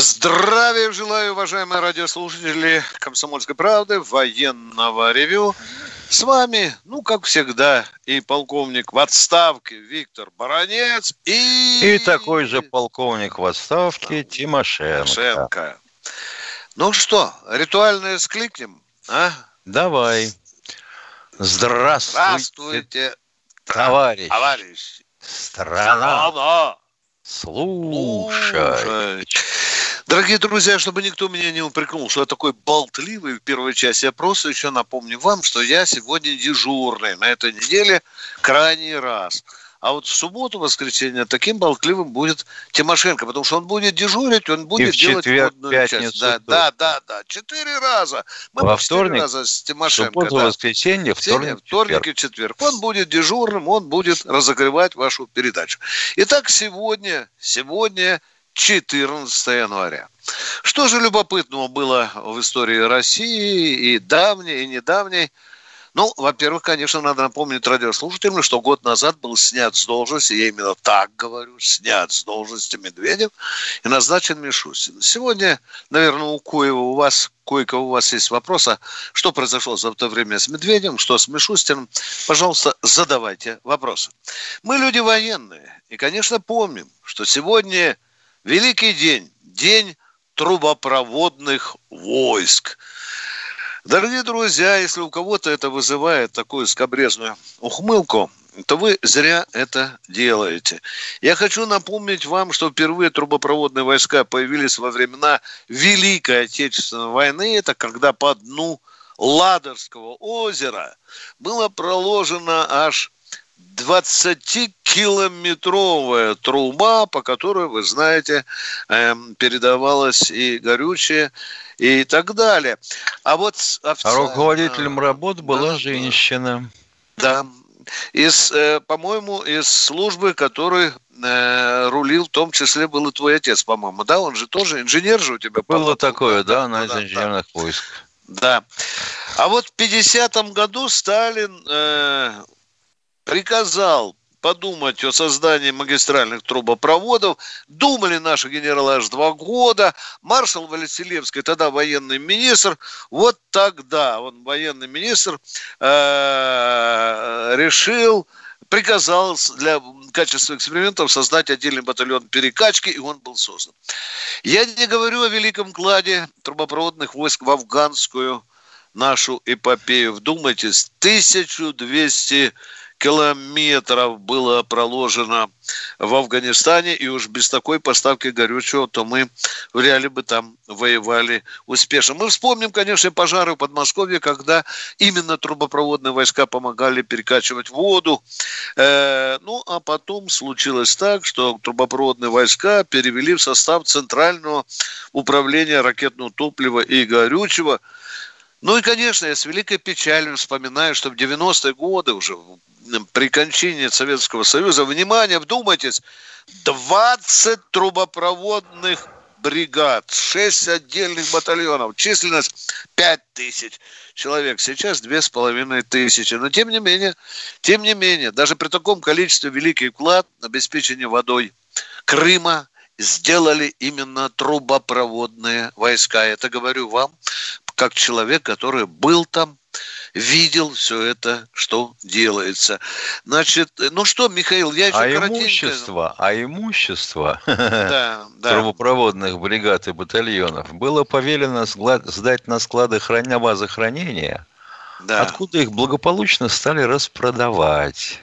Здравия желаю, уважаемые радиослушатели «Комсомольской правды», военного ревю. С вами, ну, как всегда, и полковник в отставке Виктор Баранец, и... И такой же полковник в отставке Тимошенко. Тимошенко. Ну что, ритуальное скликнем, а? Давай. Здравствуйте, Здравствуйте, товарищ. товарищ. Страна, Страна. слушай. Слушай. Дорогие друзья, чтобы никто меня не упрекнул, что я такой болтливый в первой части, я просто еще напомню вам, что я сегодня дежурный на этой неделе крайний раз. А вот в субботу, воскресенье, таким болтливым будет Тимошенко, потому что он будет дежурить, он будет в делать четверг, водную пятницу часть. Да, да, да, да. Четыре раза. Мы Во по четыре вторник, раза с Тимошенко. Субботу, да. воскресенье, Вторник, вторник, вторник и четверг. Он будет дежурным, он будет разогревать вашу передачу. Итак, сегодня, сегодня 14 января. Что же любопытного было в истории России и давней, и недавней? Ну, во-первых, конечно, надо напомнить радиослушателям, что год назад был снят с должности, я именно так говорю, снят с должности Медведев и назначен Мишустин. Сегодня, наверное, у Коева у вас, Койка, у вас есть вопрос, а что произошло за это время с Медведем, что с Мишустиным? Пожалуйста, задавайте вопросы. Мы люди военные, и, конечно, помним, что сегодня великий день, день трубопроводных войск. Дорогие друзья, если у кого-то это вызывает такую скобрезную ухмылку, то вы зря это делаете. Я хочу напомнить вам, что впервые трубопроводные войска появились во времена Великой Отечественной войны. Это когда по дну Ладожского озера было проложено аж 20-километровая труба, по которой, вы знаете, эм, передавалось и горючее, и так далее. А вот с- А официально- руководителем работ была Да, женщина. Да. Из, э, по-моему, из службы, которой э, рулил, в том числе был и твой отец, по-моему, да? Он же тоже инженер же у тебя. Было такое, да, да, на да, инженерных войск. Да. А вот в 50-м году Сталин э, приказал подумать о создании магистральных трубопроводов. Думали наши генералы аж два года. Маршал Василевский, тогда военный министр, вот тогда он, военный министр, э, решил, приказал для качества экспериментов создать отдельный батальон перекачки, и он был создан. Я не говорю о великом кладе трубопроводных войск в афганскую нашу эпопею. Вдумайтесь, 1200 километров было проложено в Афганистане, и уж без такой поставки горючего, то мы вряд ли бы там воевали успешно. Мы вспомним, конечно, пожары в Подмосковье, когда именно трубопроводные войска помогали перекачивать воду. Э, ну, а потом случилось так, что трубопроводные войска перевели в состав Центрального управления ракетного топлива и горючего. Ну и, конечно, я с великой печалью вспоминаю, что в 90-е годы уже при кончине Советского Союза, внимание, вдумайтесь, 20 трубопроводных бригад, 6 отдельных батальонов, численность 5 тысяч человек, сейчас 2,5 тысячи. Но тем не менее, тем не менее, даже при таком количестве великий вклад в обеспечение водой Крыма сделали именно трубопроводные войска. Это говорю вам, как человек, который был там, видел все это, что делается. Значит, ну что, Михаил, я еще А коротенько- имущество, а имущество Да, да. трубопроводных бригад и батальонов было повелено сдать на склады храня базы хранения, да. откуда их благополучно стали распродавать.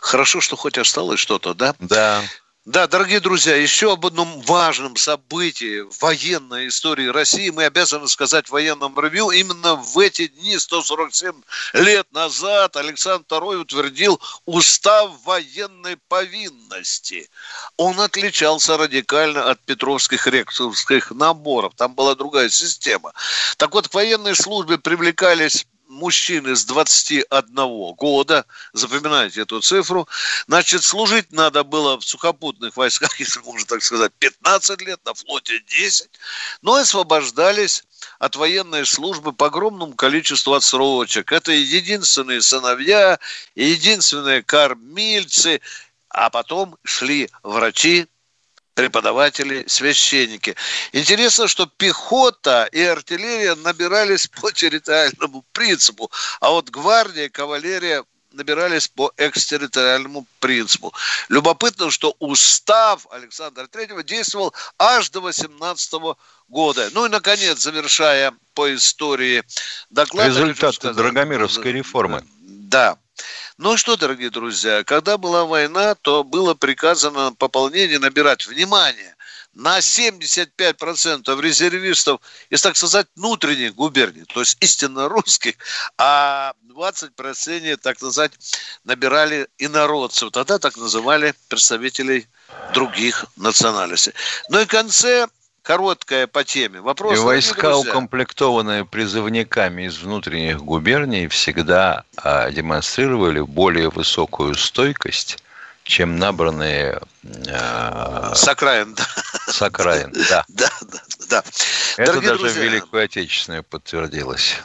Хорошо, что хоть осталось что-то, да? Да. Да, дорогие друзья, еще об одном важном событии военной истории России мы обязаны сказать в военном ревью. Именно в эти дни, 147 лет назад, Александр II утвердил устав военной повинности. Он отличался радикально от петровских ректорских наборов. Там была другая система. Так вот, к военной службе привлекались мужчины с 21 года, запоминайте эту цифру, значит, служить надо было в сухопутных войсках, если можно так сказать, 15 лет, на флоте 10, но освобождались от военной службы по огромному количеству отсрочек. Это единственные сыновья, единственные кормильцы, а потом шли врачи, преподаватели, священники. Интересно, что пехота и артиллерия набирались по территориальному принципу, а вот гвардия, кавалерия набирались по экстерриториальному принципу. Любопытно, что устав Александра Третьего действовал аж до 18 года. Ну и, наконец, завершая по истории доклад... Результаты Драгомировской реформы. Да. Ну что, дорогие друзья, когда была война, то было приказано пополнение набирать внимание на 75% резервистов из, так сказать, внутренних губерний, то есть истинно русских, а 20% так сказать, набирали инородцев. Тогда так называли представителей других национальностей. Ну и в конце короткая по теме. Вопрос. И войска, укомплектованные призывниками из внутренних губерний, всегда а, демонстрировали более высокую стойкость, чем набранные э, с окраин, да. С окраин, да. да, да, да. Это Дорогие даже друзья, в Великую Отечественную подтвердилось.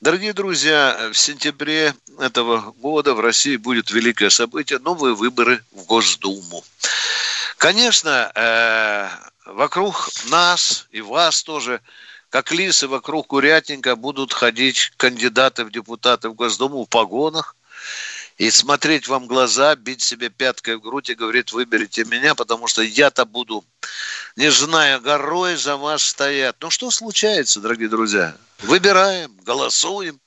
Дорогие друзья, в сентябре этого года в России будет великое событие – новые выборы в Госдуму. Конечно, э, вокруг нас и вас тоже, как лисы вокруг курятника, будут ходить кандидаты в депутаты в Госдуму в погонах и смотреть вам глаза, бить себе пяткой в грудь и говорить, выберите меня, потому что я-то буду, не зная горой, за вас стоять. Ну что случается, дорогие друзья? Выбираем, голосуем.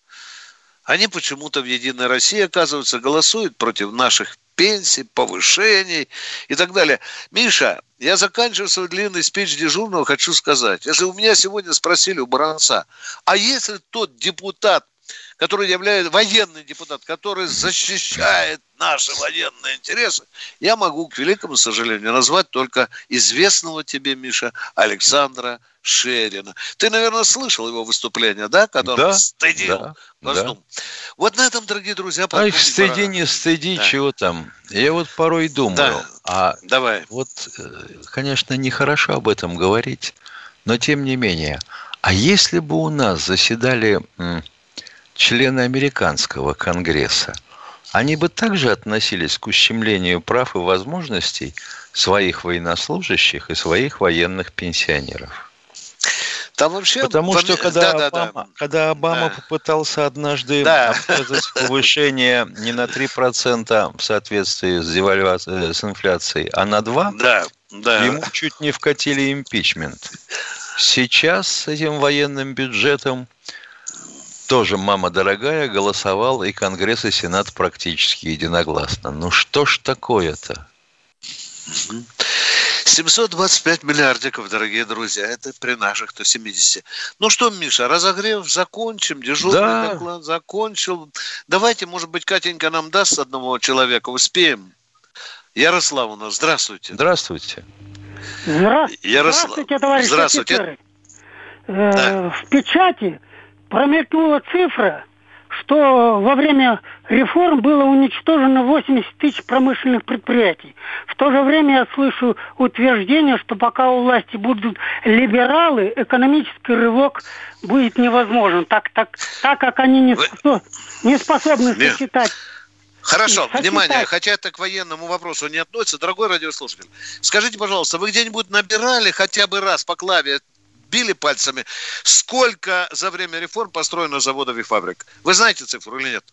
Они почему-то в «Единой России», оказывается, голосуют против наших пенсий, повышений и так далее. Миша, я заканчиваю свой длинный спич дежурного, хочу сказать. Если у меня сегодня спросили у Баранца, а если тот депутат, который является военный депутат, который защищает наши военные интересы, я могу, к великому сожалению, назвать только известного тебе, Миша, Александра Шерина. Ты, наверное, слышал его выступление, да, когда да, он стыдил да. Да. Вот на этом, дорогие друзья, Ай, стыди, не стыди, да. чего там. Я вот порой думаю, да. а Давай. вот, э, конечно, нехорошо об этом говорить, но тем не менее, а если бы у нас заседали члены американского конгресса, они бы также относились к ущемлению прав и возможностей своих военнослужащих и своих военных пенсионеров. Там вообще... Потому что когда, да, Обама, да, да. когда Обама да. попытался однажды да. повышение не на 3% в соответствии с, девальвацией, с инфляцией, а на 2%, да. Да. ему чуть не вкатили импичмент. Сейчас с этим военным бюджетом тоже мама дорогая голосовал и Конгресс, и Сенат практически единогласно. Ну что ж такое-то? 725 миллиардиков, дорогие друзья, это при наших то 70. Ну что, Миша, разогрев закончим, дежурный да. доклад закончил. Давайте, может быть, Катенька нам даст одного человека, успеем. Ярослав у нас, здравствуйте. Здравствуйте. Здравствуйте, Ярослав... здравствуйте товарищи здравствуйте. офицеры. Э, да. В печати промелькнула цифра, что во время реформ было уничтожено 80 тысяч промышленных предприятий. В то же время я слышу утверждение, что пока у власти будут либералы, экономический рывок будет невозможен, так, так, так как они не, способ, не способны сочетать Хорошо, внимание, хотя это к военному вопросу не относится, дорогой радиослушатель, скажите, пожалуйста, вы где-нибудь набирали хотя бы раз по клаве били пальцами, сколько за время реформ построено заводов и фабрик. Вы знаете цифру или нет?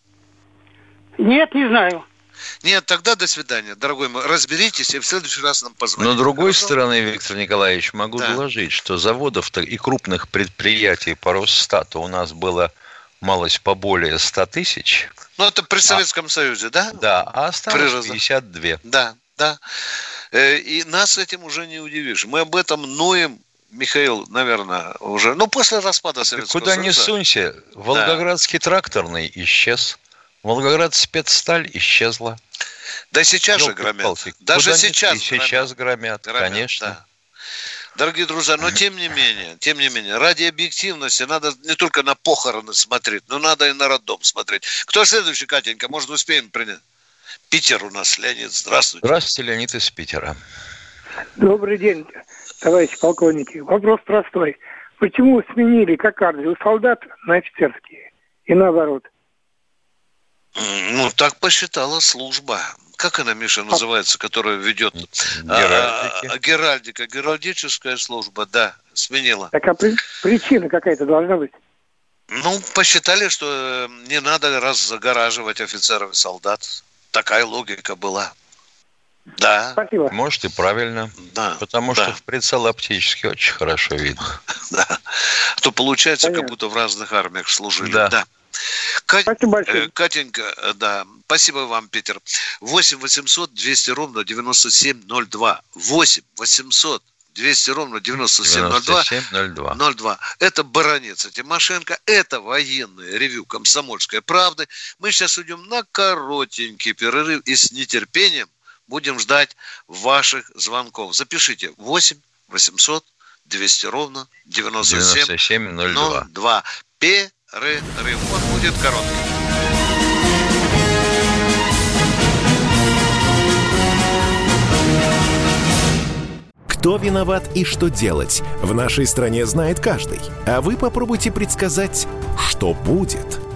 Нет, не знаю. Нет, тогда до свидания, дорогой мой. Разберитесь и в следующий раз нам позвоните. Но с другой Хорошо? стороны, Виктор Николаевич, могу да. доложить, что заводов и крупных предприятий по Росстату у нас было малость поболее 100 тысяч. Ну, это при а Советском а, Союзе, да? Да, а осталось при... 52. Да, да. Э, и нас этим уже не удивишь. Мы об этом ноем Михаил, наверное, уже, ну, после распада Советского Куда Союза. Куда не сунься, Волгоградский да. тракторный исчез, Волгоград спецсталь исчезла. Да сейчас Ёлки же громят. Палки. Даже Куда сейчас И сейчас громят, громят конечно. Да. Дорогие друзья, но тем не менее, тем не менее, ради объективности надо не только на похороны смотреть, но надо и на роддом смотреть. Кто следующий, Катенька? Может, успеем принять? Питер у нас, Леонид. Здравствуйте. Здравствуйте, Леонид из Питера. Добрый день, товарищи полковники. Вопрос простой. Почему сменили кокарды у солдат на офицерские и наоборот? Ну, так посчитала служба. Как она, Миша, называется, которая ведет Геральдики. А, Геральдика? Геральдическая служба, да, сменила. Так а при, причина какая-то должна быть? Ну, посчитали, что э, не надо раззагораживать офицеров и солдат. Такая логика была. Да. Спасибо. Может и правильно. Да. Потому да. что в прицел оптически очень хорошо видно. Да. А то получается, Понятно. как будто в разных армиях служили. Да. да. Кать... Спасибо большое. Э, Катенька, э, да, спасибо вам, Питер. 8 800 200 ровно 9702. 8 800 200 ровно 9702. 9702. 02. Это Баранец Тимошенко, это военное ревю «Комсомольской правды». Мы сейчас уйдем на коротенький перерыв и с нетерпением будем ждать ваших звонков. Запишите 8 800 200 ровно 9702. 02. Перерыв. Он будет короткий. Кто виноват и что делать, в нашей стране знает каждый. А вы попробуйте предсказать, что будет.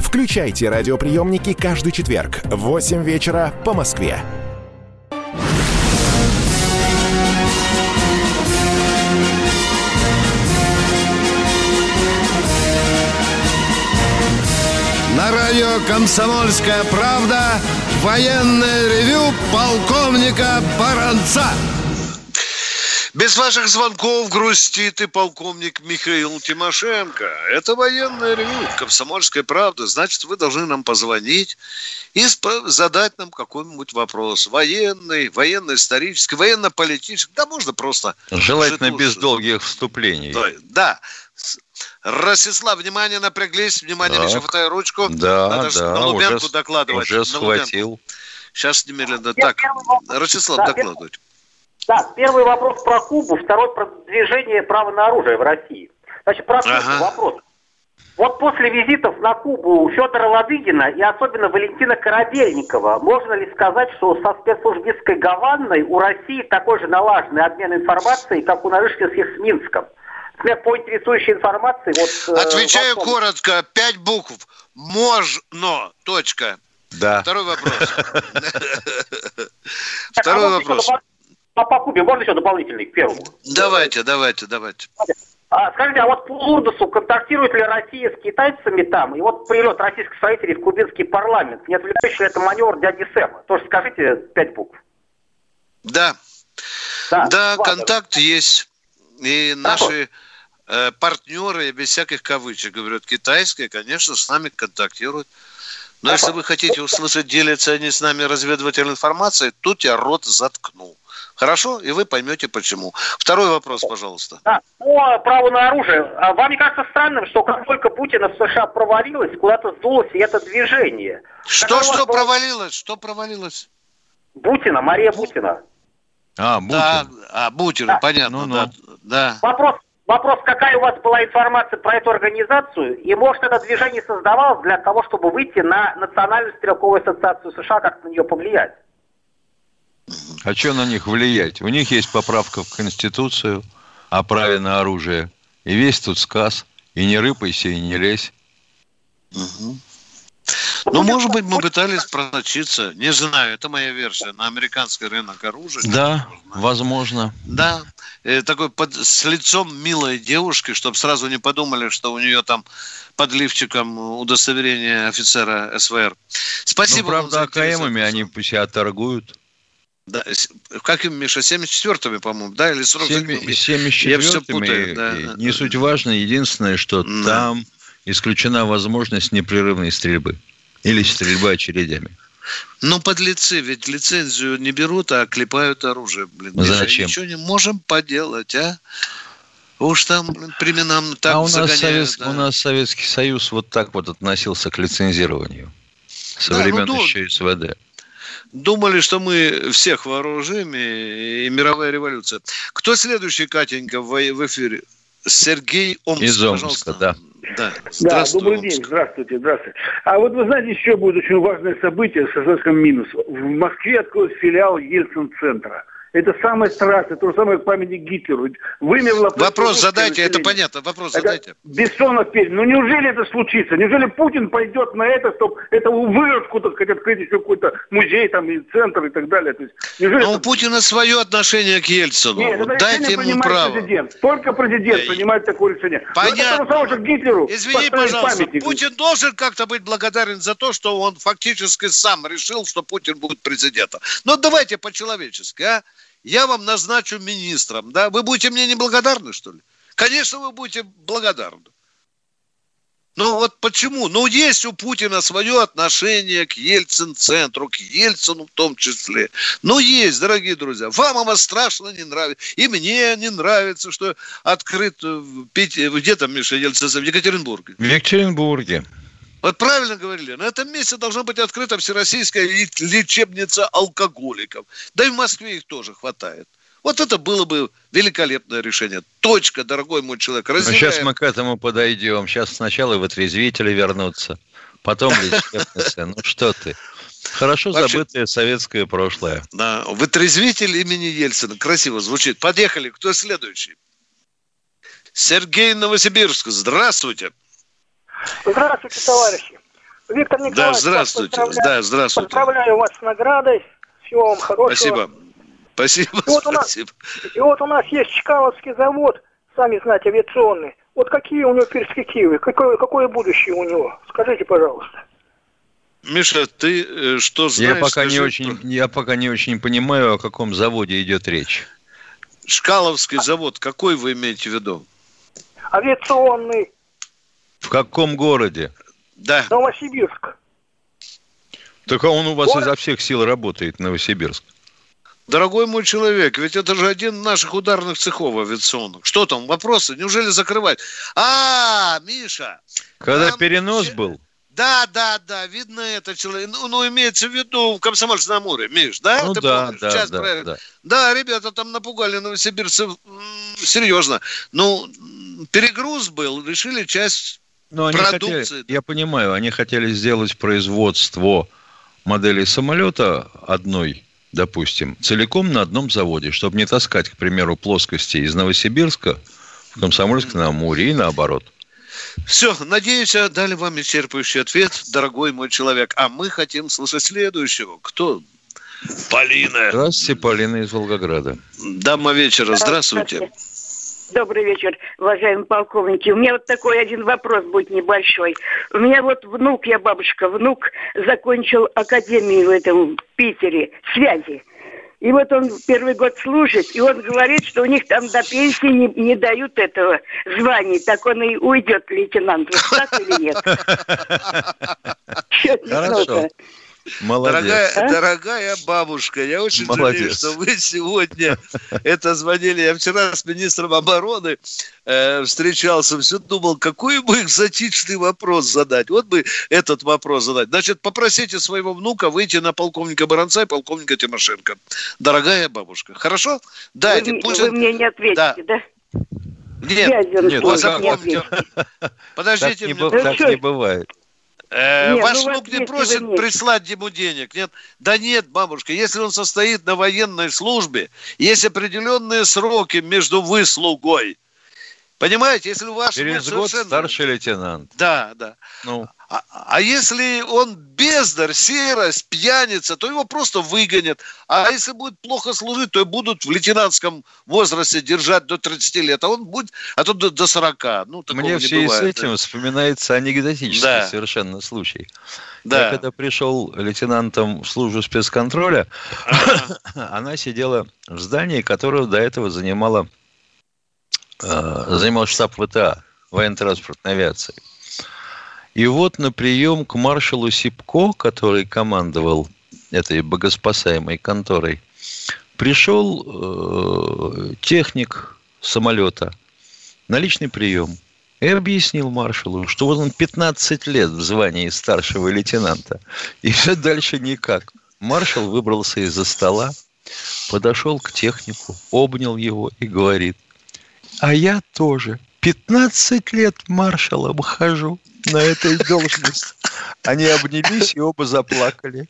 Включайте радиоприемники каждый четверг в 8 вечера по Москве. На радио «Комсомольская правда» военное ревю полковника Баранца. Без ваших звонков грустит и полковник Михаил Тимошенко. Это военная ревю, комсомольская правда. Значит, вы должны нам позвонить и задать нам какой-нибудь вопрос. Военный, военно-исторический, военно-политический. Да можно просто... Желательно без долгих вступлений. Да, да. Ростислав, внимание, напряглись. Внимание, так. Миша, хватай ручку. Да, Надо да. на Лубянку уже, докладывать. Уже схватил. Сейчас немедленно. Так, Ростислав, да, докладывайте. Да, первый вопрос про Кубу, второй про движение права на оружие в России. Значит, про ага. вопрос. Вот после визитов на Кубу Федора Ладыгина и особенно Валентина Корабельникова, можно ли сказать, что со спецслужбистской Гаванной у России такой же налаженный обмен информацией, как у Нарышкинских с Минском? Например, по интересующей информации... Вот, э, Отвечаю вопрос. коротко, пять букв. Можно. Точка. Да. Второй вопрос. Второй а вопрос по, по Кубе можно еще дополнительный к первому? Давайте, давайте, давайте. А, скажите, а вот по Лурдосу контактирует ли Россия с китайцами там? И вот прилет российских строителей в кубинский парламент, не отвлекающий ли это маневр дяди Сэма? Тоже скажите пять букв. Да. Да, да контакт есть. И наши э, партнеры, без всяких кавычек, говорят, китайские, конечно, с нами контактируют. Но если вы хотите услышать, делятся они с нами разведывательной информацией, тут я рот заткнул. Хорошо? И вы поймете почему. Второй вопрос, пожалуйста. Да, по праву на оружие. А вам не кажется странным, что как только Путина в США провалилось, куда-то сдулось и это движение? Что, что провалилось? Что провалилось? Бутина, Мария Бутина. А, бутер. Да, а, бутер, да. понятно, ну, да. да. Вопрос, вопрос, какая у вас была информация про эту организацию, и может это движение создавалось для того, чтобы выйти на Национальную стрелковую ассоциацию США, как на нее повлиять? А что на них влиять? У них есть поправка в Конституцию о праве на оружие. И весь тут сказ. И не рыпайся, и не лезь. Угу. Ну, может быть, мы пытались просочиться, не знаю, это моя версия, на американский рынок оружия. Да, возможно. Да, э, такой под, с лицом милой девушки, чтобы сразу не подумали, что у нее там под лифчиком удостоверение офицера СВР. Спасибо. Ну, правда, АКМами они себя торгуют. Да, как им, Миша, 74-ми, по-моему, да, или 47-ми? 74-ми, да. не суть важно, единственное, что да. там исключена возможность непрерывной стрельбы или стрельбы очередями. Ну, подлецы, ведь лицензию не берут, а клепают оружие. Блин, Зачем? Ничего не можем поделать, а? Уж там блин, временам так а у нас, загоняют, Совет... да. у нас Советский Союз вот так вот относился к лицензированию. Со да, времен ну, еще СВД. Думали, что мы всех вооружим и, и мировая революция. Кто следующий, Катенька, в, в эфире? Сергей Омск, Из Омска, пожалуйста. да. Да, да добрый Омск. день, здравствуйте, здравствуйте. А вот вы знаете, еще будет очень важное событие с советским минусом. В Москве откроют филиал Ельцин-центра. Это самое страшное, то же самое памятник Гитлеру. Вымерло... Вопрос задайте, это понятно, вопрос это задайте. Бессонов перед. Ну неужели это случится? Неужели Путин пойдет на это, чтобы это выродку, так сказать, открыть еще какой-то музей там и центр и так далее? То есть, неужели Но это... у Путина свое отношение к Ельцину. Нет, это Дайте ему право. Президент. Только президент принимает такое решение. Понятно. Но это Гитлеру Извини, пожалуйста, памятник. Путин должен как-то быть благодарен за то, что он фактически сам решил, что Путин будет президентом. Но давайте по-человечески, а? Я вам назначу министром, да, вы будете мне неблагодарны, что ли? Конечно, вы будете благодарны. Ну вот почему? Ну есть у Путина свое отношение к Ельцин-центру, к Ельцину в том числе. Ну есть, дорогие друзья. Вам оно страшно не нравится. И мне не нравится, что открыт где там, Миша, Ельцин, в Екатеринбурге. В Екатеринбурге. Вот правильно говорили, на этом месте должна быть открыта всероссийская лечебница алкоголиков. Да и в Москве их тоже хватает. Вот это было бы великолепное решение. Точка, дорогой мой человек. Разделяем. сейчас мы к этому подойдем. Сейчас сначала вытрезвители вернутся, потом лечебница. Ну что ты. Хорошо Вообще, забытое советское прошлое. Да, вытрезвитель имени Ельцина. Красиво звучит. Подъехали. Кто следующий? Сергей Новосибирск. Здравствуйте. Здравствуйте, товарищи. Виктор Николаевич, да, здравствуйте. Да, здравствуйте. Поздравляю вас с наградой. Всего вам хорошего. Спасибо. Спасибо, и вот, у нас, и вот у нас есть Чкаловский завод, сами знаете, авиационный. Вот какие у него перспективы, какое, какое будущее у него? Скажите, пожалуйста. Миша, ты э, что знаешь? Я пока, не очень, я пока не очень понимаю, о каком заводе идет речь. Шкаловский а... завод, какой вы имеете в виду? Авиационный. В каком городе? Да. Новосибирск. Так а он у вас Город? изо всех сил работает, Новосибирск. Дорогой мой человек, ведь это же один из наших ударных цехов авиационных. Что там, вопросы? Неужели закрывать? А, Миша! Когда там... перенос был? Да, да, да, видно это человек. Ну, ну имеется в виду в Комсомольск-на-Амуре, Миш, да? Ну, Ты да, помнишь? да, Сейчас да, да. Да, ребята там напугали новосибирцев серьезно. Ну, перегруз был, решили часть Но они продукции. Хотели, я понимаю, они хотели сделать производство модели самолета одной допустим, целиком на одном заводе, чтобы не таскать, к примеру, плоскости из Новосибирска в Комсомольск на Амуре и наоборот. Все, надеюсь, дали вам исчерпывающий ответ, дорогой мой человек. А мы хотим слышать следующего. Кто? Полина. Здравствуйте, Полина из Волгограда. Дама вечера, здравствуйте. Добрый вечер, уважаемые полковники. У меня вот такой один вопрос будет небольшой. У меня вот внук, я бабушка, внук закончил академию в этом Питере, связи. И вот он первый год служит, и он говорит, что у них там до пенсии не, не дают этого звания. Так он и уйдет, лейтенант. Вот так или нет? Хорошо. Молодец. Дорогая, а? дорогая бабушка, я очень Молодец. жалею, что вы сегодня это звонили. Я вчера с министром обороны э, встречался, все думал, какой бы экзотичный вопрос задать. Вот бы этот вопрос задать. Значит, попросите своего внука выйти на полковника Баранца и полковника Тимошенко. Дорогая бабушка. Хорошо? Дайте. Вы, пусть... вы мне не ответите, да? да? Нет, нет, вот запомните. Подождите. Так не, так не бывает. Э, нет, ваш ну, внук не просит нет. прислать ему денег. Нет? Да нет, бабушка, если он состоит на военной службе, есть определенные сроки между выслугой. Понимаете, если у вас... Через год совершенно... старший лейтенант. Да, да. Ну. А, а если он бездарь, серость, пьяница, то его просто выгонят. А если будет плохо служить, то и будут в лейтенантском возрасте держать до 30 лет, а он будет, а то до, до 40. Ну, Мне в связи с этим да. вспоминается анекдотический да. совершенно случай. Да. Я когда пришел лейтенантом в службу спецконтроля, она сидела в здании, которое до этого занимала, э, занимал штаб ВТА, военно-транспортной авиации. И вот на прием к маршалу Сипко, который командовал этой богоспасаемой конторой, пришел э, техник самолета на личный прием и объяснил маршалу, что вот он 15 лет в звании старшего лейтенанта, и все дальше никак. Маршал выбрался из-за стола, подошел к технику, обнял его и говорит, а я тоже 15 лет маршалом хожу на этой должности. Они обнялись и оба заплакали.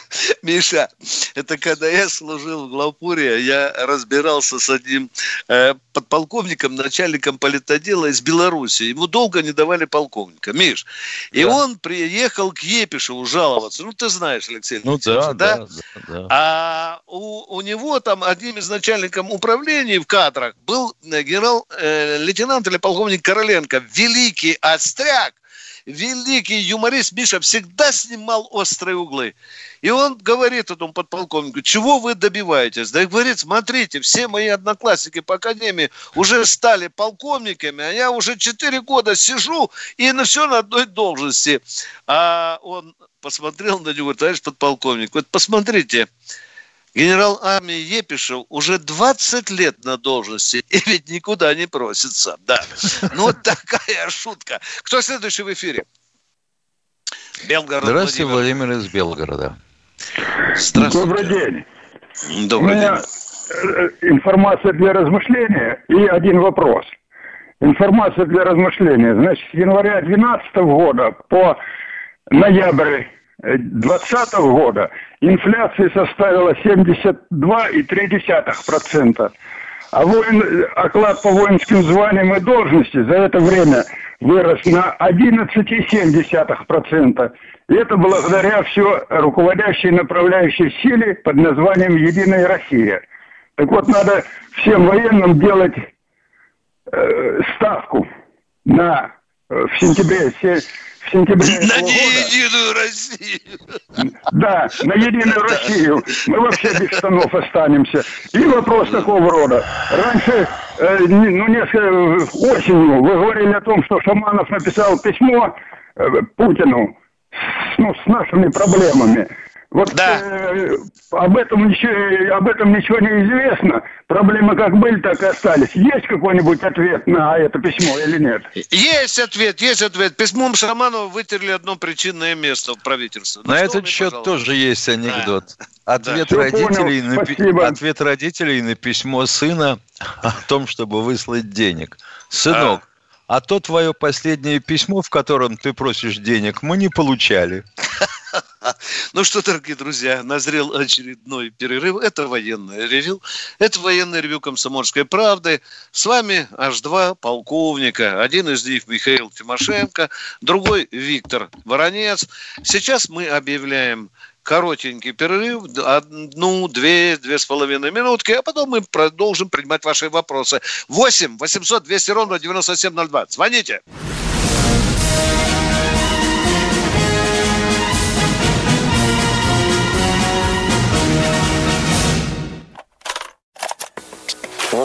Миша, это когда я служил в Главпуре, я разбирался с одним э, подполковником, начальником политодела из Беларуси. Ему долго не давали полковника. Миш, и да. он приехал к Епишеву жаловаться. Ну, ты знаешь, Алексей Ну, да, да, да, да. А у, у него там одним из начальников управления в кадрах был э, генерал-лейтенант э, или полковник Короленко, великий остряк, великий юморист Миша всегда снимал острые углы. И он говорит этому подполковнику, чего вы добиваетесь? Да и говорит, смотрите, все мои одноклассники по академии уже стали полковниками, а я уже 4 года сижу и на все на одной должности. А он посмотрел на него, товарищ подполковник, вот посмотрите, Генерал армии Епишев уже 20 лет на должности и ведь никуда не просится. Да. Ну, вот такая шутка. Кто следующий в эфире? Белгород. Здравствуйте, Владимир, Владимир из Белгорода. Здравствуйте. Добрый день. Добрый У меня день. Э, информация для размышления и один вопрос. Информация для размышления. Значит, с января 2012 года по ноябрь 2020 года инфляция составила 72,3%. А воин, оклад по воинским званиям и должности за это время вырос на 11,7%. И это благодаря все руководящей направляющей силе под названием «Единая Россия». Так вот, надо всем военным делать э, ставку на э, в сентябре в сентябре На единую Россию. Да, на единую Россию. Мы вообще без штанов останемся. И вопрос такого рода. Раньше, э, ну, несколько э, осенью вы говорили о том, что Шаманов написал письмо э, Путину с, ну, с нашими проблемами. Вот да. э, об этом ничего, об этом ничего не известно. Проблемы как были, так и остались. Есть какой-нибудь ответ на это письмо или нет? Есть ответ, есть ответ. Письмом Шаманова вытерли одно причинное место в правительстве. Ну, на этот мне, счет пожалуйста. тоже есть анекдот. Да. Ответ, да. родителей на, ответ родителей на письмо сына о том, чтобы выслать денег. Сынок, а а то твое последнее письмо, в котором ты просишь денег, мы не получали. Ну что, дорогие друзья, назрел очередной перерыв. Это военное ревю. Это военное ревю «Комсомольской правды». С вами аж два полковника. Один из них Михаил Тимошенко, другой Виктор Воронец. Сейчас мы объявляем коротенький перерыв, одну, две, две с половиной минутки, а потом мы продолжим принимать ваши вопросы. 8 800 200 ровно 9702. Звоните.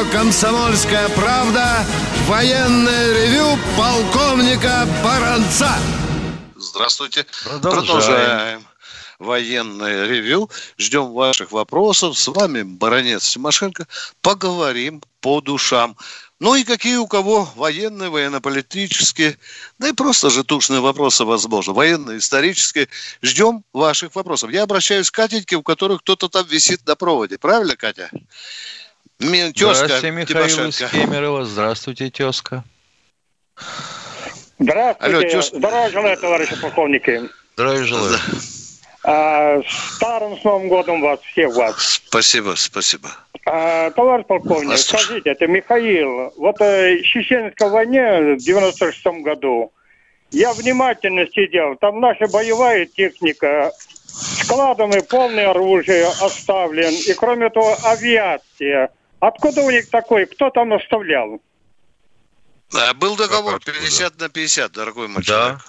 Радио «Комсомольская правда» военное ревю полковника Баранца. Здравствуйте. Продолжаем. Продолжаем военное ревю. Ждем ваших вопросов. С вами Баронец Тимошенко. Поговорим по душам. Ну и какие у кого военные, военно-политические, да и просто же тушные вопросы, возможно, военно-исторические. Ждем ваших вопросов. Я обращаюсь к Катеньке, у которых кто-то там висит на проводе. Правильно, Катя? Тезка Здравствуйте, Михаил из Кемерово. Здравствуйте, тезка. Здравствуйте. Алло, тезка. Здравия желаю, товарищи полковники. Здравия желаю. А, старым с Новым годом вас, всех вас. Спасибо, спасибо. А, товарищ полковник, вас скажите, это Михаил, вот э, в Чеченской войне в 96 году я внимательно сидел, там наша боевая техника, складами полное оружие оставлен, и кроме того авиация – Откуда у них такой? Кто там оставлял? А, был договор 50 на 50, дорогой мой да. человек.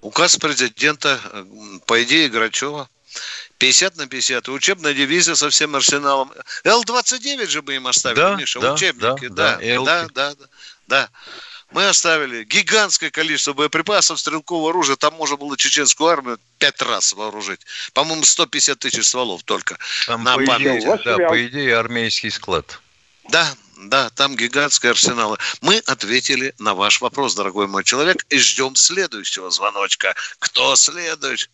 Указ президента, по идее, Грачева. 50 на 50. Учебная дивизия со всем арсеналом. Л-29 же бы им оставили, да, Миша, да, учебники. Да, да, да, да, да, да. Мы оставили гигантское количество боеприпасов, стрелкового оружия. Там можно было чеченскую армию пять раз вооружить. По-моему, 150 тысяч стволов только. Там, на по, идее, да, по идее, армейский склад. Да, да, там гигантские арсеналы. Мы ответили на ваш вопрос, дорогой мой человек, и ждем следующего звоночка. Кто следует?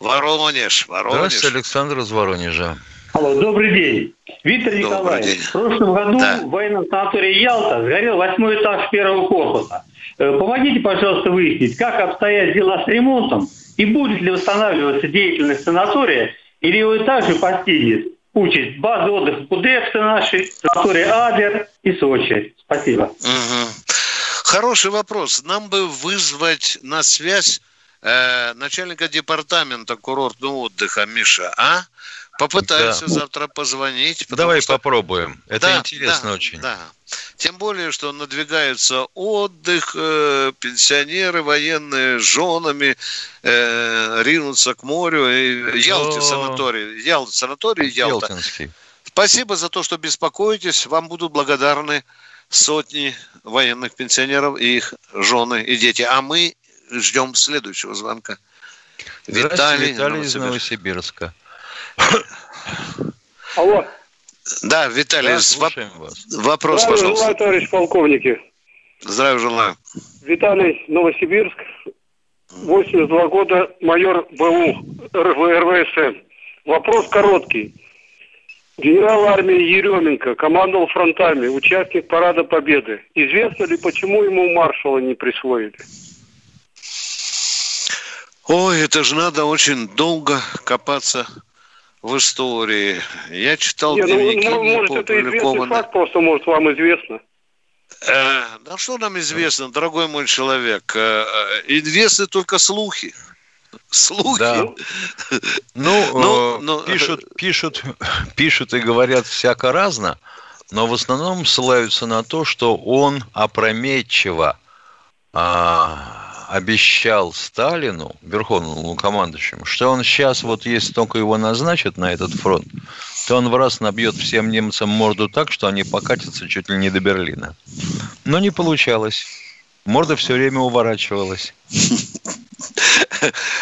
Воронеж, Воронеж. Здравствуйте, Александр из Воронежа. Алло, добрый день. Виктор добрый Николаевич, день. в прошлом году да. в военном санатории Ялта сгорел восьмой этаж первого корпуса. Э, помогите, пожалуйста, выяснить, как обстоят дела с ремонтом и будет ли восстанавливаться деятельность санатория или его также постигнет участь базы отдыха Кудепса нашей, санатория Адер и Сочи. Спасибо. Угу. Хороший вопрос. Нам бы вызвать на связь э, начальника департамента курортного отдыха Миша, а? Попытаемся да. завтра позвонить. Давай что... попробуем. Это да, интересно да, очень. Да. Тем более, что надвигается отдых, э, пенсионеры военные с женами э, ринутся к морю. И Ялте санаторий. Ялта, санаторий Ялта. Ялтинский. Спасибо за то, что беспокоитесь. Вам будут благодарны сотни военных пенсионеров и их жены и дети. А мы ждем следующего звонка. Виталий, Виталий из Новосибирска. Алло. Да, Виталий, да, воп... вас. вопрос, Здравия пожалуйста. Желаю, товарищ полковники. Здравия желаю. Виталий, Новосибирск, 82 года, майор БУ РВСН. Вопрос короткий. Генерал армии Еременко командовал фронтами, участник Парада Победы. Известно ли, почему ему маршала не присвоили? Ой, это же надо очень долго копаться в истории. Я читал не, ну, дневники. Ну, может, это известный факт, просто, может, вам известно. Э, да что нам известно, дорогой мой человек? Э, э известны только слухи. Слухи. Да. Ну, ну, ну, пишут, пишут, пишут и говорят всяко разно, но в основном ссылаются на то, что он опрометчиво а, обещал Сталину, верховному командующему, что он сейчас, вот если только его назначат на этот фронт, то он в раз набьет всем немцам морду так, что они покатятся чуть ли не до Берлина. Но не получалось. Морда все время уворачивалась.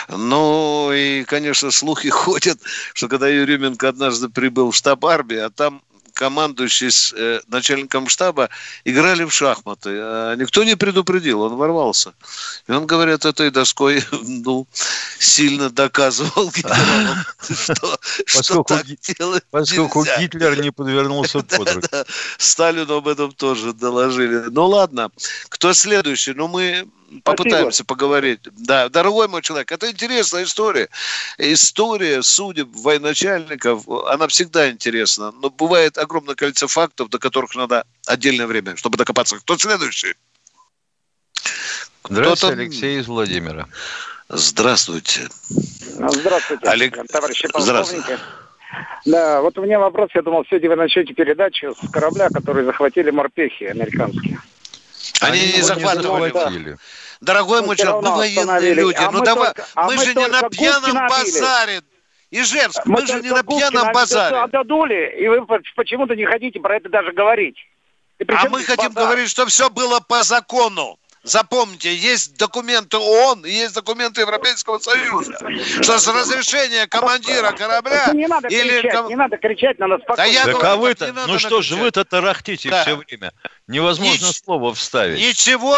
Ну, и, конечно, слухи ходят, что когда Юрьеменко однажды прибыл в штаб армии, а там командующий с э, начальником штаба играли в шахматы. А никто не предупредил, он ворвался. И он, говорят, этой доской ну, сильно доказывал генералам, что, что так делать Поскольку Гитлер не подвернулся под руку. Сталину об этом тоже доложили. Ну ладно, кто следующий? Ну мы попытаемся Спасибо. поговорить. Да, дорогой мой человек, это интересная история. История судеб военачальников, она всегда интересна. Но бывает огромное количество фактов, до которых надо отдельное время, чтобы докопаться. Кто следующий? Здравствуйте, Алексей из Владимира. Здравствуйте. Здравствуйте, Олег... товарищи полковники. Да, вот у меня вопрос, я думал, сегодня вы начнете передачу с корабля, который захватили морпехи американские. Они, Они не захватывали. Дорогой мой человек, мы военные люди. А ну давай, только, а мы, мы же не на пьяном базаре. Ижевск, мы, мы же не на пьяном базаре. Отдадули, и вы почему-то не хотите про это даже говорить. А мы хотим базар? говорить, что все было по закону. Запомните, есть документы ООН и есть документы Европейского Союза, что с разрешения командира корабля не надо или... Кричать, не надо кричать на нас Да я говорю, а вы-то, ну что же вы-то тарахтите да. все время? Невозможно Нич... слово вставить. Ничего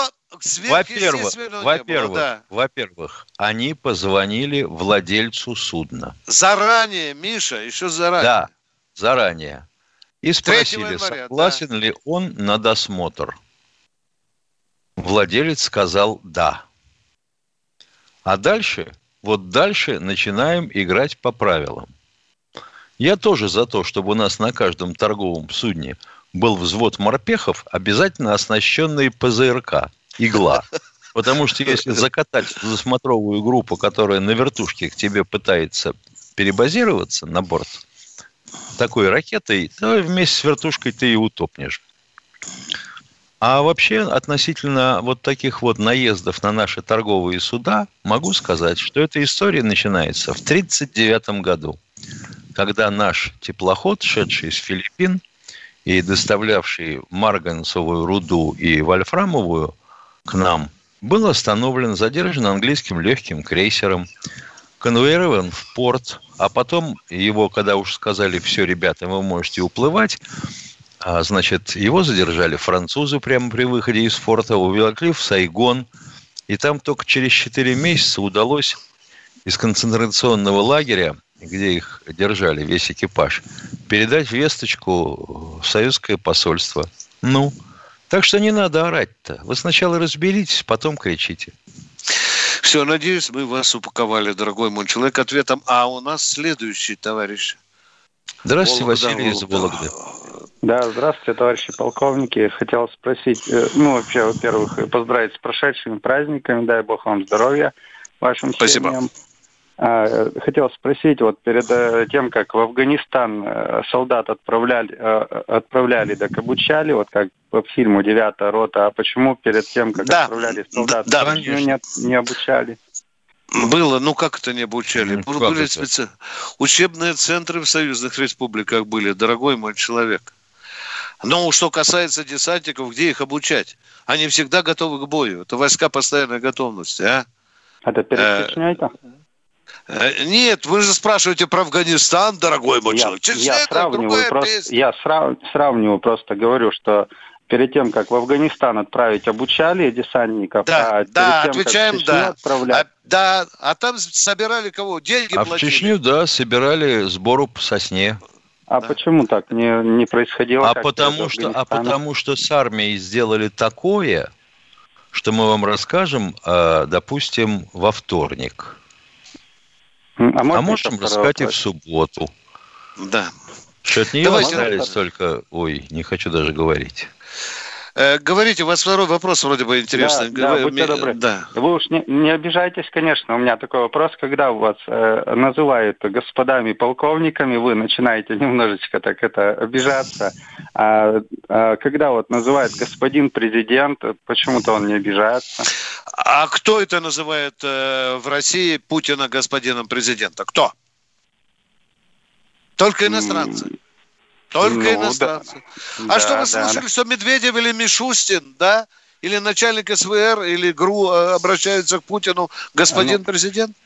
во-первых, во-первых, да. во-первых, они позвонили владельцу судна. Заранее, Миша, еще заранее. Да, заранее. И спросили, января, согласен да. ли он на досмотр. Владелец сказал «да». А дальше, вот дальше начинаем играть по правилам. Я тоже за то, чтобы у нас на каждом торговом судне был взвод морпехов, обязательно оснащенный ПЗРК, игла. Потому что если закатать засмотровую группу, которая на вертушке к тебе пытается перебазироваться на борт такой ракетой, то вместе с вертушкой ты и утопнешь. А вообще относительно вот таких вот наездов на наши торговые суда могу сказать, что эта история начинается в 1939 году, когда наш теплоход, шедший из Филиппин и доставлявший марганцевую руду и вольфрамовую к нам, был остановлен, задержан английским легким крейсером, конвоирован в порт, а потом его, когда уж сказали, все, ребята, вы можете уплывать, значит, его задержали французы прямо при выходе из форта, увезли в Сайгон. И там только через 4 месяца удалось из концентрационного лагеря, где их держали, весь экипаж, передать весточку в советское посольство. Ну, так что не надо орать-то. Вы сначала разберитесь, потом кричите. Все, надеюсь, мы вас упаковали, дорогой мой человек, ответом. А у нас следующий товарищ. Здравствуйте, Вологда, Василий из Вологды. Да, здравствуйте, товарищи полковники. Хотел спросить, э, ну, вообще, во-первых, поздравить с прошедшими праздниками, дай бог вам здоровья вашим Спасибо. семьям. А, хотел спросить, вот перед э, тем, как в Афганистан э, солдат отправляли, отправляли, так обучали, вот как по фильму «Девятая рота», а почему перед тем, как да, отправляли солдат, да, да, не, не обучали? Было, ну как это не обучали? Ну, были специ... Учебные центры в союзных республиках были, дорогой мой человек. Но что касается десантников, где их обучать? Они всегда готовы к бою. Это войска постоянной готовности, а? Это перед э, Чечней-то? Э, нет, вы же спрашиваете про Афганистан, дорогой мой я, человек. Чечня я сравниваю, просто, я срав, сравниваю, просто говорю, что перед тем, как в Афганистан отправить, обучали десантников, да, а да, тем, отвечаем, как да. Отправлять... А, да, а там собирали кого? Деньги а платили? в Чечню, да, собирали сбору по сосне. А да. почему так не, не происходило? А потому, что, а потому что с армией сделали такое, что мы вам расскажем, а, допустим, во вторник. А, а можем рассказать и в субботу. Да. Что от нее Давайте остались только... Ой, не хочу даже говорить. Э, говорите, у вас второй вопрос вроде бы интересный. Да, да будьте добры. Да. Вы уж не, не обижайтесь, конечно. У меня такой вопрос, когда вас э, называют господами полковниками, вы начинаете немножечко так это обижаться. А, а когда вот называют господин президент, почему-то он не обижается. А кто это называет э, в России Путина господином президента? Кто? Только иностранцы. Только ну, иностранцы. Да. А да, что вы слышали, да. что Медведев или Мишустин, да? Или начальник СВР, или ГРУ э, обращаются к Путину, господин ну, президент?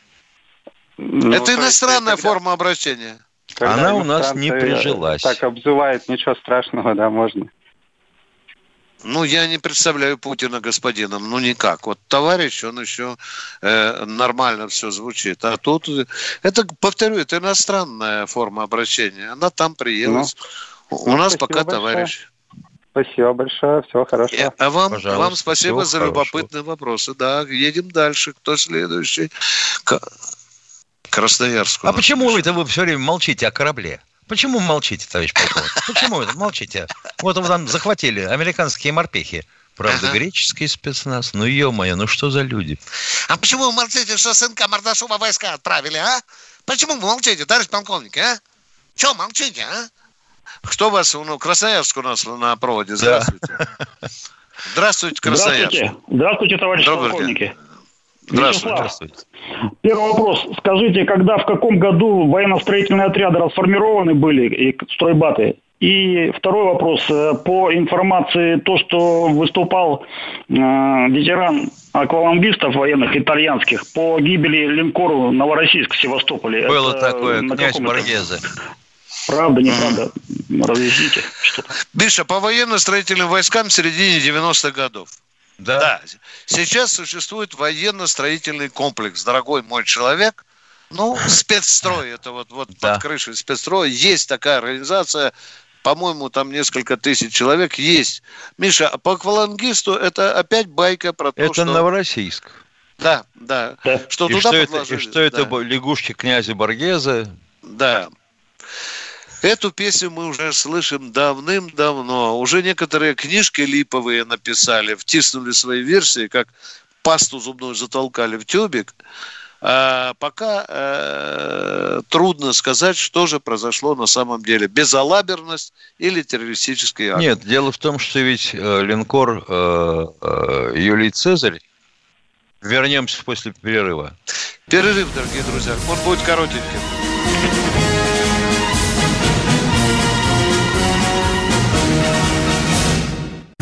Ну, Это иностранная есть, форма обращения. Когда Она у нас не прижилась. Так обзывает, ничего страшного, да, можно. Ну, я не представляю Путина господином, ну никак. Вот товарищ, он еще э, нормально все звучит. А тут, это, повторю, это иностранная форма обращения. Она там приелась. Ну, У нас пока большое. товарищ. Спасибо большое, всего хорошего. А вам, вам спасибо за хорошего. любопытные вопросы. Да, едем дальше. Кто следующий? Красноярск. А почему это вы все время молчите о корабле? Почему молчите, товарищ полковник? Почему вы молчите? Вот вы там захватили американские морпехи. Правда, ага. греческий спецназ. Ну, ё-моё, ну что за люди? А почему вы молчите, что сынка Мордашова войска отправили, а? Почему вы молчите, товарищ полковник, а? Чего молчите, а? Кто вас, ну, Красноярск у нас на проводе. Здравствуйте. Да. Здравствуйте, Красноярск. Здравствуйте, Здравствуйте товарищи Добрый полковники. День. Здравствуйте. Здравствуйте. Первый вопрос. Скажите, когда, в каком году военно-строительные отряды расформированы были и стройбаты? И второй вопрос. Э, по информации, то, что выступал э, ветеран аквалангистов военных итальянских по гибели линкору Новороссийск в Севастополе. Было это такое, князь Маргезе. Правда, неправда? Разъясните. Что Биша, по военно-строительным войскам в середине 90-х годов. Да. да. Сейчас существует военно-строительный комплекс, дорогой мой человек. Ну, спецстрой, это вот, вот да. под крышей спецстроя. Есть такая организация, по-моему, там несколько тысяч человек есть. Миша, а по аквалангисту это опять байка про то, это что... Это Новороссийск. Да, да. да. Что и туда что это, и что да. это лягушки князя Боргеза. Да. Эту песню мы уже слышим давным-давно. Уже некоторые книжки липовые написали, втиснули свои версии, как пасту зубную затолкали в тюбик. А пока э, трудно сказать, что же произошло на самом деле. Безалаберность или террористический акт. Нет, дело в том, что ведь э, линкор э, э, Юлий Цезарь Вернемся после перерыва. Перерыв, дорогие друзья. Он будет коротеньким.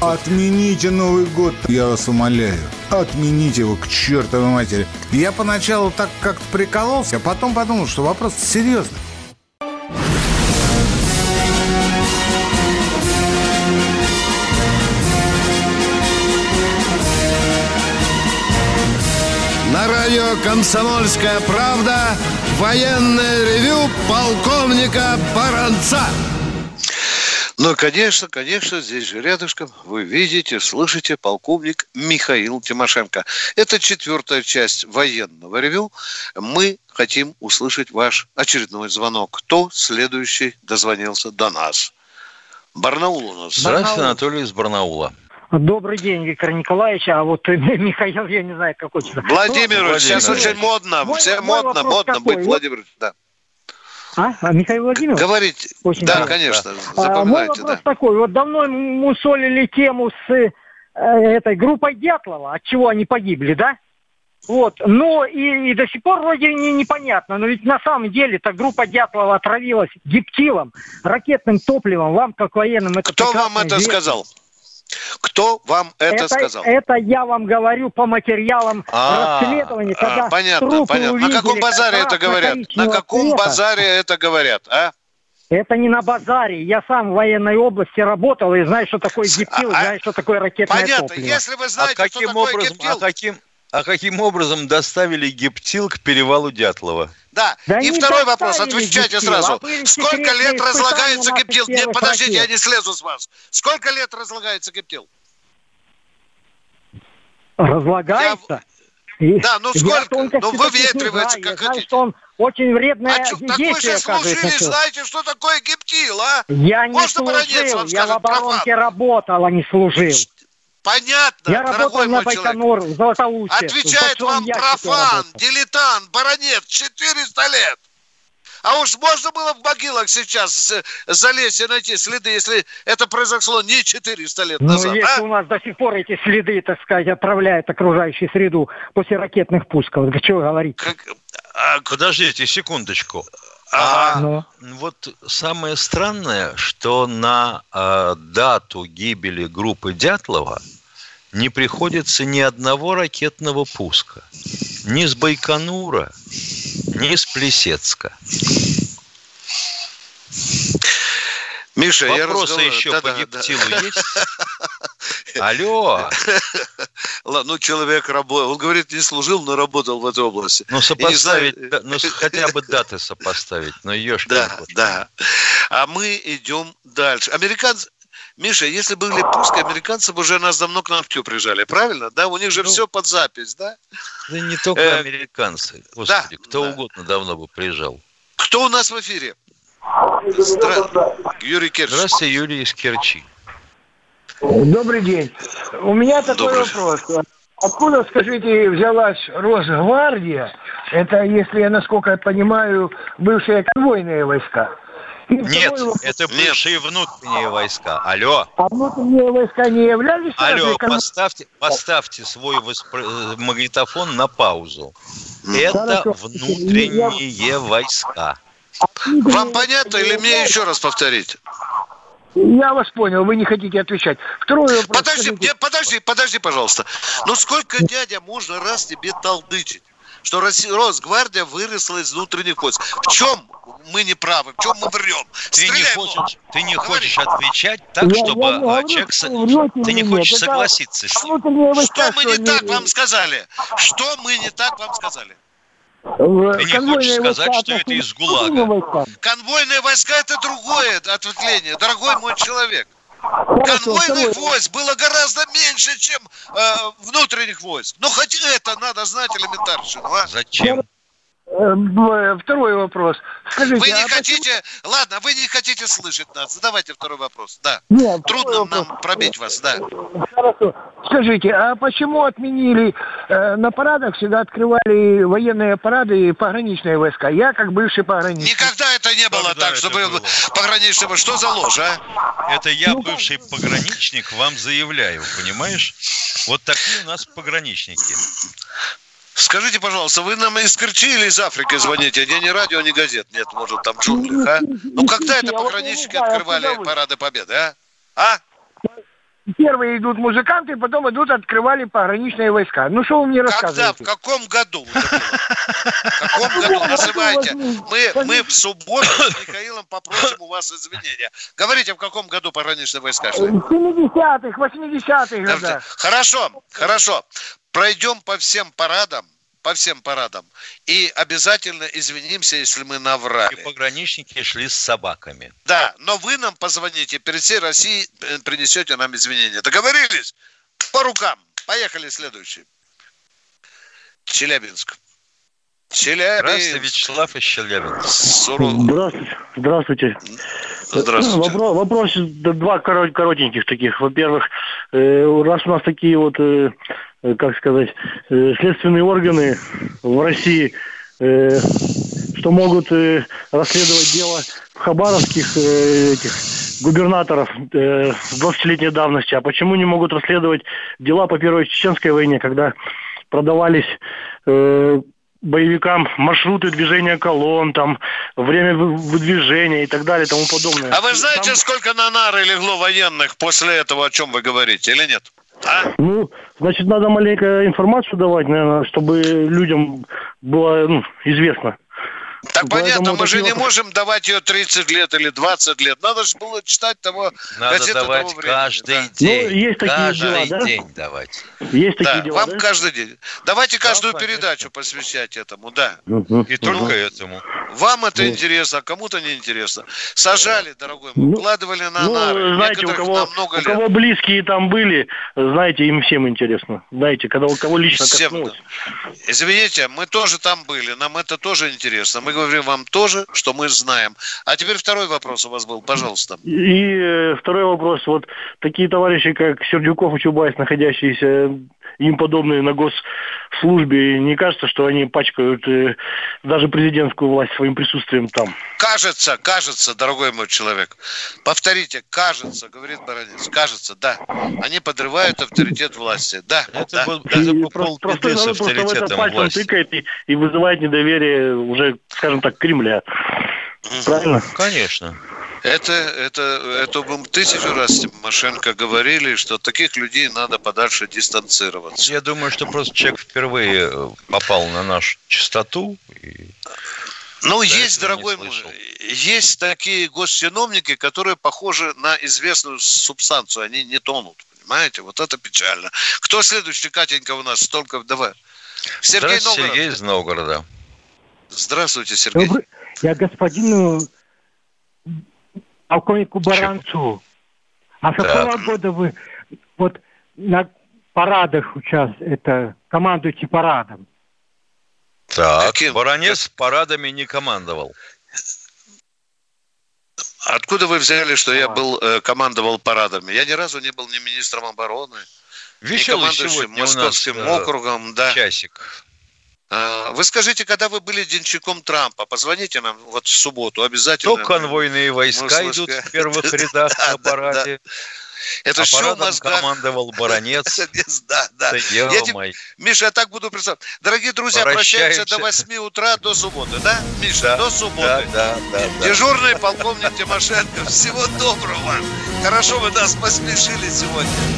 Отмените Новый год, я вас умоляю. Отмените его к чертовой матери. Я поначалу так как-то прикололся, а потом подумал, что вопрос серьезный. На радио «Комсомольская правда» военное ревю полковника Баранца. Ну, конечно, конечно, здесь же рядышком вы видите, слышите полковник Михаил Тимошенко. Это четвертая часть военного ревю. Мы хотим услышать ваш очередной звонок. Кто следующий дозвонился до нас? Барнаул у нас. Здравствуйте, Анатолий из Барнаула. Добрый день, Виктор Николаевич. А вот Михаил, я не знаю, какой число. Владимир, ну, сейчас очень модно. Мой, Все мой модно, модно какой? быть Владимир. Да. А? а Михаил Владимирович? Говорите. Очень да, хорошо. конечно. Запоминайте. А, мой вопрос да. такой. Вот давно мусолили тему с э, этой группой Дятлова, от чего они погибли, да? Вот, но и, и до сих пор вроде не, непонятно, но ведь на самом деле эта группа Дятлова отравилась гептилом, ракетным топливом, вам как военным это Кто вам это известно. сказал? Кто вам это, это сказал? Это я вам говорю по материалам а, расследования, а, когда понятно, понятно. На каком базаре это говорят? На каком цвета. базаре это говорят, а? Это не на базаре. Я сам в военной области работал и знаю, что такое гептил, а, знаю, что такое ракетное понятно. топливо. Если вы знаете, а каким что образом, такое гептил... А каким, а каким образом доставили гептил к перевалу Дятлова? Да, да и второй вопрос, отвечайте гептил. сразу. А Сколько лет разлагается гептил? Нет, подождите, ракет. я не слезу с вас. Сколько лет разлагается гептил? Разлагается? Да, ну сколько? Ну выветривается, как хотите. что он очень вредное а действие, Так вы же служили, знаете, что такое гептил, а? Я не Можно служил, я в оборонке работал, а не служил. Понятно, Я дорогой мой на Байконур, человек. Золотоуще. Отвечает вам профан, дилетант, баронет, 400 лет. А уж можно было в могилах сейчас залезть и найти следы, если это произошло не 400 лет ну, назад. Ну, если а? у нас до сих пор эти следы, так сказать, отправляют окружающую среду после ракетных пусков, да чего говорить? Как... А, подождите секундочку. А, ну. Вот самое странное, что на э, дату гибели группы Дятлова не приходится ни одного ракетного пуска. Ни с Байконура, ни с Плесецка. Миша, Вопросы я еще да, по да, гептилу да. есть? Алло. Ну, человек работал. Он говорит, не служил, но работал в этой области. Ну, сопоставить, знаю... ну, хотя бы даты сопоставить. Ну, ешки. Да, да. А мы идем дальше. Американцы, Миша, если были пуски, американцы бы уже нас давно к нам в тю прижали, правильно? Да, у них же ну, все под запись, да? Да не только э, американцы. Господи, да, кто да. угодно давно бы приезжал. Кто у нас в эфире? Здра... Юрий Керчи. Здравствуйте, Юрий из Керчи. Добрый день. У меня такой Добрый. вопрос. Откуда, скажите, взялась Росгвардия? Это, если я, насколько я понимаю, бывшие конвойные войска. Нет, это бывшие внутренние войска. Алло. А внутренние войска не являлись? Алло, поставьте, поставьте свой воспро... Э, магнитофон на паузу. Это внутренние войска. Вам понятно или мне еще раз повторить? Я вас понял, вы не хотите отвечать. Второй вопрос. Подожди, скажите. подожди, подожди, пожалуйста. Ну сколько, дядя, можно раз тебе толдычить? Что Росгвардия выросла из внутренних войск. В чем мы не правы, в чем мы врем. Ты не хочешь, ты не хочешь отвечать так, я, чтобы я говорю, человек... Ты не хочешь нет, согласиться с ним. Что мы не так вам сказали? Что мы не так вам сказали? Ты не хочешь сказать, что это из ГУЛАГа? Конвойные войска – это другое ответвление, дорогой мой человек. Конвойных войск было гораздо меньше, чем э, внутренних войск. Но хоть это надо знать элементарно. А? Зачем? Э, второй вопрос. Скажите, вы не а хотите, почему... ладно, вы не хотите слышать нас. Задавайте второй вопрос. Да. Нет, Трудно вопрос. нам пробить вас, да. Хорошо. Скажите, а почему отменили э, на парадах всегда открывали военные парады и пограничные войска? Я как бывший пограничник. Никогда это не было Когда так, чтобы было? пограничного. Что за ложь, а? Это я, ну, бывший пограничник, вам заявляю, понимаешь? Вот такие у нас пограничники. Скажите, пожалуйста, вы нам из Керчи или из Африки звоните? Где ни радио, ни газет нет, может, там джунглях, а? Ну, когда это пограничники открывали парады победы, а? А? Первые идут музыканты, потом идут, открывали пограничные войска. Ну, что вы мне рассказываете? Когда? В каком году? В каком году? Называйте. Мы, мы в субботу с Михаилом попросим у вас извинения. Говорите, в каком году пограничные войска шли? В 70-х, 80-х годах. Хорошо, хорошо пройдем по всем парадам, по всем парадам. И обязательно извинимся, если мы наврали. И пограничники шли с собаками. Да, но вы нам позвоните, перед всей Россией э, принесете нам извинения. Договорились? По рукам. Поехали следующий. Челябинск. Челябинск. Здравствуйте, Вячеслав из Челябинска. Здравствуйте. Здравствуйте. Здравствуйте. Вопрос, вопрос два коротеньких таких. Во-первых, э, раз у нас такие вот Э, как сказать, э, следственные органы в России, э, что могут расследовать дело хабаровских этих губернаторов с 20-летней давности, а почему не могут расследовать дела по Первой Чеченской войне, когда продавались боевикам маршруты движения колонн, там, время выдвижения и так далее и тому подобное. А вы знаете, там... сколько на нары легло военных после этого, о чем вы говорите, или нет? А? Ну, значит, надо маленько информацию давать, наверное, чтобы людям было ну, известно. Так Поэтому понятно, мы же не можем давать ее 30 лет или 20 лет. Надо же было читать того Надо давать того каждый да. день. Ну, есть такие каждый дела, да? день давать. Есть такие да, дела, вам да? каждый день. Давайте каждую да, передачу посвящать этому, да. Угу. И только угу. этому. Вам это ну. интересно, а кому-то не интересно. Сажали, дорогой мой, ну, укладывали на ну, нары. Знаете, у кого, у лет. кого близкие там были, знаете, им всем интересно. Знаете, когда у кого лично всем, коснулось. Извините, мы тоже там были, нам это тоже интересно. Мы говорим вам тоже, что мы знаем. А теперь второй вопрос у вас был, пожалуйста. И э, второй вопрос. Вот такие товарищи, как Сердюков и Чубайс, находящиеся им подобные на госслужбе, не кажется, что они пачкают э, даже президентскую власть своим присутствием там? Кажется, кажется, дорогой мой человек. Повторите, кажется, говорит Баранец, кажется, да. Они подрывают авторитет власти, да. Это, да, был, да. это просто, просто с авторитетом власти. пальцем тыкает и, и вызывает недоверие уже, скажем так, Кремля. Правильно? Конечно. Это, это, это мы тысячу раз Тимошенко говорили, что таких людей надо подальше дистанцироваться. Я думаю, что просто человек впервые э, попал на нашу частоту. И... Ну, есть, дорогой мой, есть такие госчиновники, которые похожи на известную субстанцию, они не тонут, понимаете? Вот это печально. Кто следующий, Катенька, у нас? Столько, давай. Сергей Новгород. Сергей из Новгорода. Здравствуйте, Сергей. Добрый... Я господину полковнику Баранцу. А с какого да. года вы вот на парадах участвуете, это командуете парадом? Так, Каким? Баранец парадами не командовал. Откуда вы взяли, что я был э, командовал парадами? Я ни разу не был ни министром обороны, Веселый ни командующим московским нас, округом. Да. Часик. А, вы скажите, когда вы были денщиком Трампа, позвоните нам вот в субботу обязательно. То конвойные войска Мы идут в первых рядах на параде. Это а все в мозгах. командовал баронец. Да, да. Миша, я так буду представлять. Дорогие друзья, прощаемся до 8 утра, до субботы, да? Миша, до субботы. Да, да. Дежурный полковник Тимошенко. Всего доброго. Хорошо вы нас посмешили сегодня.